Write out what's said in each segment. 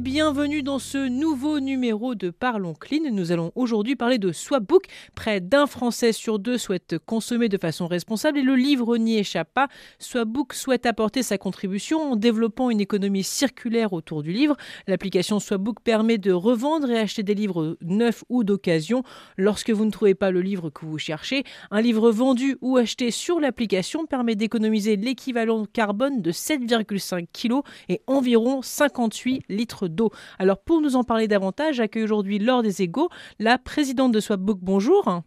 Bienvenue dans ce nouveau numéro de Parlons Clean. Nous allons aujourd'hui parler de Swapbook. Près d'un Français sur deux souhaite consommer de façon responsable et le livre n'y échappe pas. Swapbook souhaite apporter sa contribution en développant une économie circulaire autour du livre. L'application Swapbook permet de revendre et acheter des livres neufs ou d'occasion lorsque vous ne trouvez pas le livre que vous cherchez. Un livre vendu ou acheté sur l'application permet d'économiser l'équivalent carbone de 7,5 kg et environ 58 litres d'eau. Alors pour nous en parler davantage, j'accueille aujourd'hui Laure des Égaux, la présidente de Swapbook. Bonjour.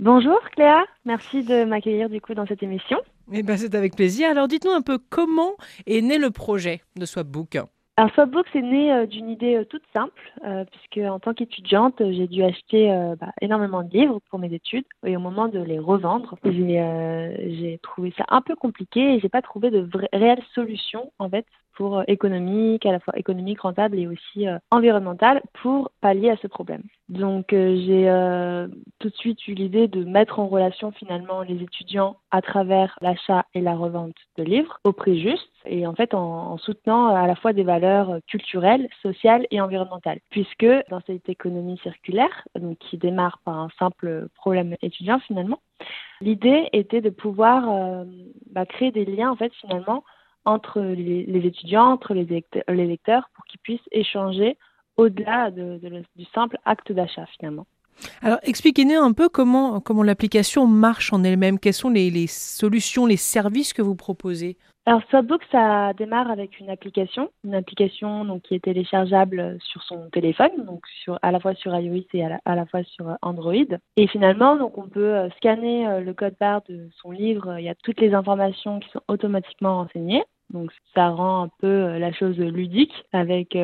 Bonjour Cléa, merci de m'accueillir du coup dans cette émission. Eh ben, c'est avec plaisir. Alors dites-nous un peu comment est né le projet de Swapbook? Alors Swapbook, c'est né euh, d'une idée euh, toute simple, euh, puisque en tant qu'étudiante, j'ai dû acheter bah, énormément de livres pour mes études, et au moment de les revendre, j'ai trouvé ça un peu compliqué et j'ai pas trouvé de réelle solution en fait pour économique, à la fois économique, rentable et aussi environnementale pour pallier à ce problème. Donc j'ai tout de suite eu l'idée de mettre en relation finalement les étudiants à travers l'achat et la revente de livres au prix juste et en fait en, en soutenant à la fois des valeurs culturelle, sociale et environnementale. Puisque dans cette économie circulaire, donc qui démarre par un simple problème étudiant finalement, l'idée était de pouvoir euh, bah, créer des liens en fait finalement entre les, étudiants, entre les lecteurs, pour qu'ils puissent échanger au-delà du simple acte d'achat finalement. Alors expliquez-nous un peu comment, comment l'application marche en elle-même, quelles sont les, les solutions, les services que vous proposez? Alors Swapbook, ça démarre avec une application, une application donc qui est téléchargeable sur son téléphone, donc sur, à la fois sur iOS et à la, fois sur Android. Et finalement, donc on peut euh, scanner euh, le code barre de son livre. Il y a toutes les informations qui sont automatiquement renseignées. Donc ça rend un peu euh, la chose ludique avec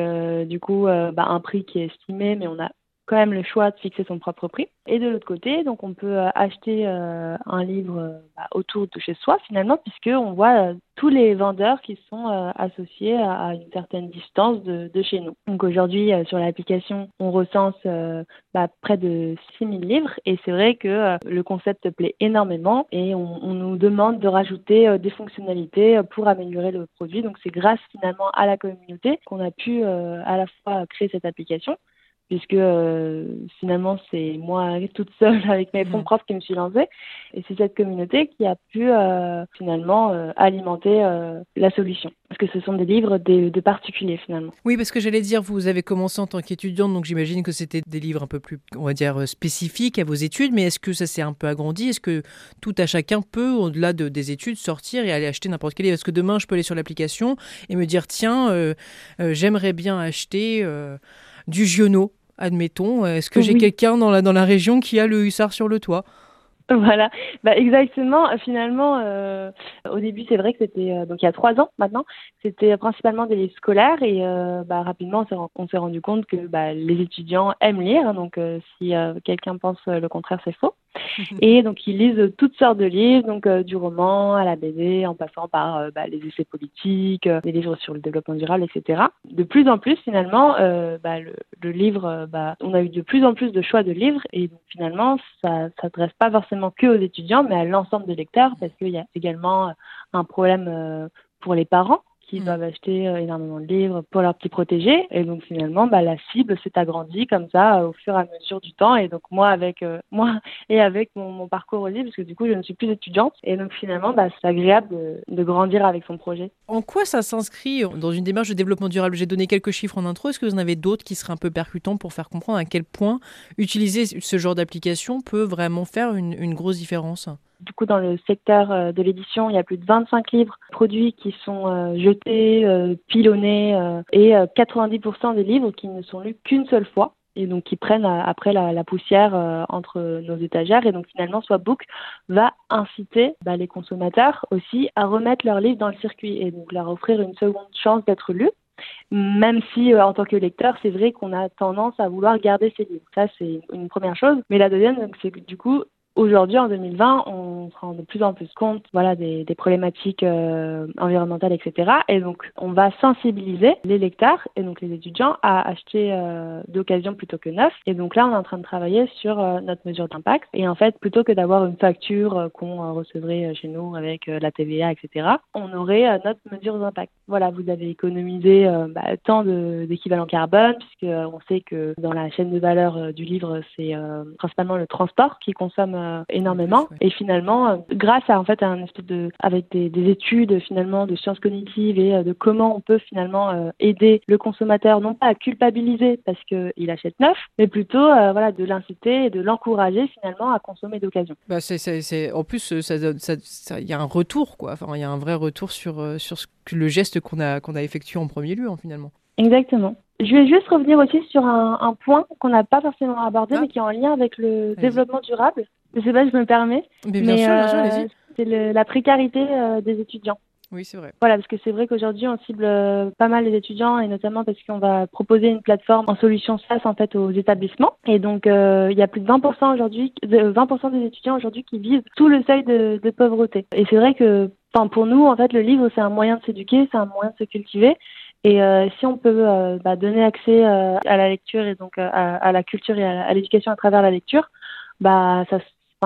du coup bah, un prix qui est estimé, mais on a quand même le choix de fixer son propre prix. Et de l'autre côté, donc on peut euh, acheter euh, un livre euh, bah, autour de chez soi finalement, puisque on voit tous les vendeurs qui sont associés à, une certaine distance de, de chez nous. Donc aujourd'hui, sur l'application, on recense bah, près de 6000 livres et c'est vrai que le concept plaît énormément et on, on nous demande de rajouter des fonctionnalités pour améliorer le produit. Donc c'est grâce finalement à la communauté qu'on a pu à la fois créer cette application puisque euh, finalement c'est moi toute seule avec mes fonds propres qui me suis lancée et c'est cette communauté qui a pu euh, finalement euh, alimenter la solution. Parce que ce sont des livres de, de particuliers finalement. Oui parce que j'allais dire vous avez commencé en tant qu'étudiante donc j'imagine que c'était des livres un peu plus on va dire spécifiques à vos études. Mais est-ce que ça s'est un peu agrandi? Est-ce que tout à chacun peut au-delà de, des études sortir et aller acheter n'importe quel livre? Est-ce que demain je peux aller sur l'application et me dire tiens j'aimerais bien acheter du Giono, admettons. Est-ce que j'ai quelqu'un dans la, dans la région qui a le hussard sur le toit? Voilà, bah exactement. Finalement, euh, au début, c'est vrai que c'était euh, donc il y a trois ans maintenant, c'était principalement des livres scolaires et euh, bah, rapidement on s'est rendu compte que bah, les étudiants aiment lire. Donc si quelqu'un pense le contraire, c'est faux. et donc ils lisent toutes sortes de livres, donc euh, du roman à la BD, en passant par euh, bah, les essais politiques, euh, les livres sur le développement durable, etc. De plus en plus, finalement, bah, le, le, livre, bah, on a eu de plus en plus de choix de livres, et donc finalement, ça s'adresse pas forcément que aux étudiants, mais à l'ensemble des lecteurs, parce qu'il y a également un problème pour les parents qui mm. doivent acheter euh, énormément de livres pour leurs petits protégés. Et donc finalement, bah, la cible s'est agrandie comme ça euh, au fur et à mesure du temps. Et donc moi, avec euh, moi et avec mon, mon, parcours au livre, parce que du coup, je ne suis plus étudiante. Et donc finalement, bah, c'est agréable de, de, grandir avec son projet. En quoi ça s'inscrit dans une démarche de développement durable? J'ai donné quelques chiffres en intro. Est-ce que vous en avez d'autres qui seraient un peu percutants pour faire comprendre à quel point utiliser ce genre d'application peut vraiment faire une, une grosse différence? Du coup, dans le secteur euh, de l'édition, il y a plus de 25 livres produits qui sont euh, jetés, euh, pilonnés, et 90% des livres qui ne sont lus qu'une seule fois et donc qui prennent après la, poussière entre nos étagères. Et donc finalement, Swapbook va inciter bah, les consommateurs aussi à remettre leurs livres dans le circuit et donc leur offrir une seconde chance d'être lus. Même si, en tant que lecteur, c'est vrai qu'on a tendance à vouloir garder ces livres. Ça, c'est une première chose. Mais la deuxième, c'est que du coup, aujourd'hui, en 2020, on se rend de plus en plus compte voilà, des, des problématiques euh, environnementales, etc. Et donc, on va sensibiliser les lecteurs et donc les étudiants à acheter euh, d'occasion plutôt que neuf. Et donc là, on est en train de travailler sur euh, notre mesure d'impact. Et en fait, plutôt que d'avoir une facture qu'on recevrait chez nous avec la TVA, etc., on aurait notre mesure d'impact. Voilà, vous avez économisé bah, tant d'équivalent carbone, puisque on sait que dans la chaîne de valeur du livre, c'est principalement le transport qui consomme euh, énormément. Et finalement, euh, grâce à en fait un espèce de, avec des, des études finalement de sciences cognitives et euh, de comment on peut finalement aider le consommateur, non pas à culpabiliser parce qu'il achète neuf, mais plutôt voilà de l'inciter et de l'encourager finalement à consommer d'occasion. Bah c'est, en plus, il ça, ça, y a un retour quoi. Enfin, il y a un vrai retour sur sur ce, le geste qu'on a qu'on a effectué en premier lieu hein, finalement. Exactement. Je vais juste revenir aussi sur un, un point qu'on n'a pas forcément abordé, ah. mais qui est en lien avec le développement durable. Je sais pas, je me permets. Mais bien sûr, bien sûr, allez-y. C'est la précarité euh, des étudiants. Oui, c'est vrai. Voilà, parce que c'est vrai qu'aujourd'hui, on cible euh, pas mal les étudiants et notamment parce qu'on va proposer une plateforme en solution SaaS en fait aux établissements. Et donc, euh, il y a plus de 20% aujourd'hui, 20% des étudiants aujourd'hui qui vivent sous le seuil de, de pauvreté. Et c'est vrai que, enfin, pour nous, en fait, le livre, c'est un moyen de s'éduquer, c'est un moyen de se cultiver. Et euh, si on peut euh, bah, donner accès euh, à la lecture et donc à, à la culture et à, l'éducation à travers la lecture, bah ça,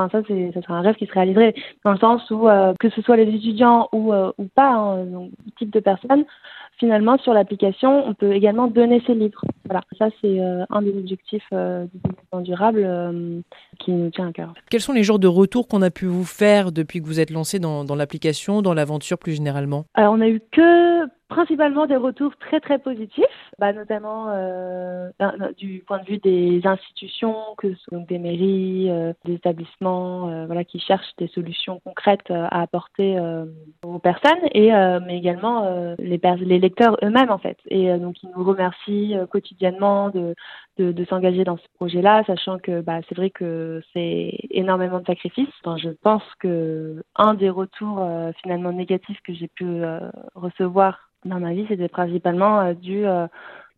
enfin, ça c'est ça serait un rêve qui se réaliserait dans le sens où que ce soit les étudiants ou ou pas, hein, donc, type de personnes, finalement, sur l'application, on peut également donner ses livres. Voilà, ça c'est euh, un des objectifs euh, du développement durable euh, qui nous tient à cœur. Quels sont les genres de retours qu'on a pu vous faire depuis que vous êtes lancé dans, dans l'application, dans l'aventure plus généralement? Alors, on a eu que principalement des retours très très positifs, bah, notamment euh, du point de vue des institutions, que ce soit des mairies, des établissements, euh, voilà, qui cherchent des solutions concrètes à apporter aux personnes, et mais également les, les lecteurs eux-mêmes en fait. Et donc ils nous remercient quotidiennement de, de, de s'engager dans ce projet-là, sachant que bah, c'est vrai que c'est énormément de sacrifices. Enfin, je pense que un des retours finalement négatifs que j'ai pu recevoir dans ma vie, c'était principalement euh, dû euh,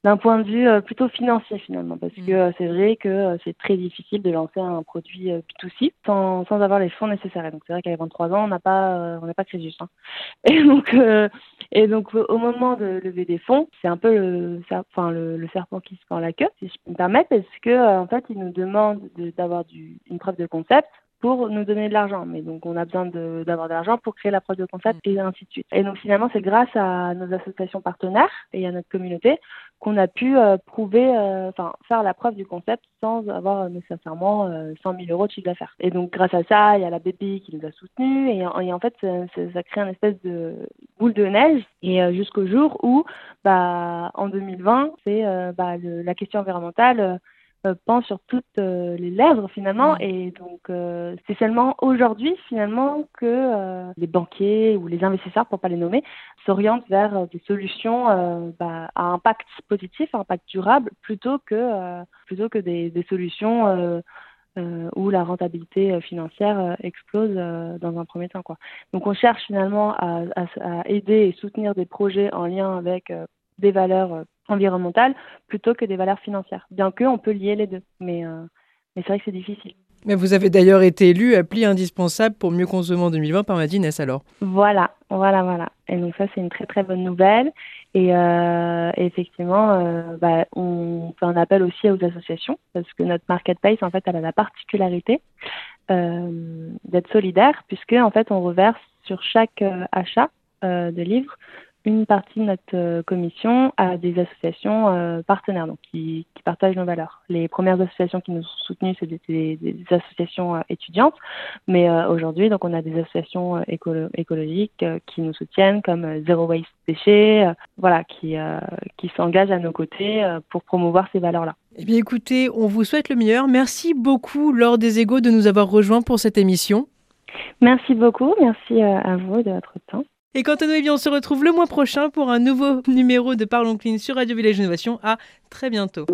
d'un point de vue euh, plutôt financier finalement, parce mmh. que c'est vrai que c'est très difficile de lancer un produit B2C sans, sans avoir les fonds nécessaires. Et donc c'est vrai qu'à 23 ans, on n'a pas on n'a pas Crésus. Hein. Et donc et donc au moment de lever des fonds, c'est un peu le enfin le, le, serpent qui se prend la queue, si je peux me permettre, parce que en fait, ils nous demandent d'avoir une preuve de concept pour nous donner de l'argent. Mais donc, on a besoin d'avoir de, l'argent pour créer la preuve de concept et ainsi de suite. Et donc, finalement, c'est grâce à nos associations partenaires et à notre communauté qu'on a pu euh, prouver, euh, enfin, faire la preuve du concept sans avoir nécessairement 100 000 euros de chiffre d'affaires. Et donc, grâce à ça, il y a la BPI qui nous a soutenus et, et en fait, ça, ça, crée une espèce de boule de neige et euh, jusqu'au jour où, bah, en 2020, c'est bah, la question environnementale euh, pense sur toutes euh, les lèvres finalement et donc euh, c'est seulement aujourd'hui finalement que les banquiers ou les investisseurs pour pas les nommer s'orientent vers des solutions bah, à impact positif, à impact durable plutôt que plutôt que des, des solutions où la rentabilité financière explose dans un premier temps quoi. Donc on cherche finalement à, à, à, aider et soutenir des projets en lien avec des valeurs environnementales plutôt que des valeurs financières. Bien que on peut lier les deux, mais, euh, mais c'est vrai que c'est difficile. Mais vous avez d'ailleurs été élu appli indispensable pour mieux consommer en 2020 par Madines alors. Voilà, voilà, voilà. Et donc ça c'est une très très bonne nouvelle. Et euh, effectivement, euh, bah, on fait un appel aussi aux associations parce que notre marketplace en fait elle a la particularité d'être solidaire puisque en fait on reverse sur chaque achat de livres une partie de notre euh, commission à des associations euh, partenaires donc qui, qui, partagent nos valeurs. Les premières associations qui nous ont soutenues, c'est des, des, associations euh, étudiantes, mais aujourd'hui, donc on a des associations écologiques qui nous soutiennent comme Zero Waste Déchets, voilà, qui, qui s'engagent à nos côtés pour promouvoir ces valeurs-là. Eh bien écoutez, on vous souhaite le meilleur. Merci beaucoup Laure des Égaux de nous avoir rejoints pour cette émission. Merci beaucoup, merci à vous de votre temps. Et quant à nous, eh on se retrouve le mois prochain pour un nouveau numéro de Parlons Clean sur Radio Village Innovation. À très bientôt.